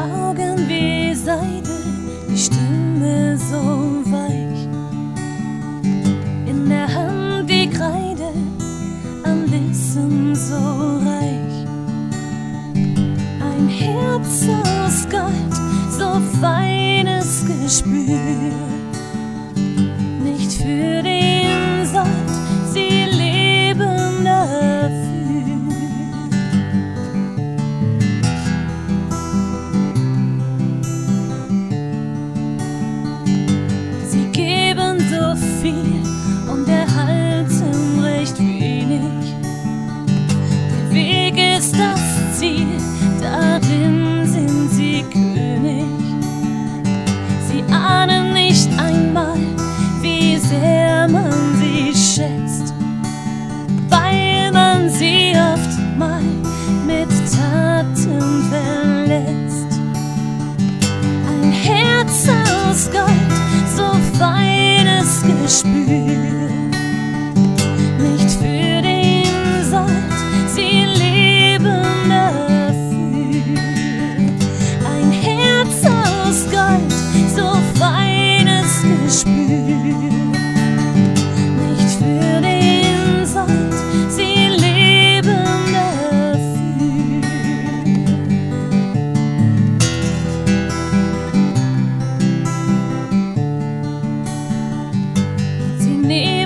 Augen wie Seide, die Stimme so weich. In der Hand die Kreide, am Wissen so reich. Ein Herz aus Gold, so feines Gespür. So feines need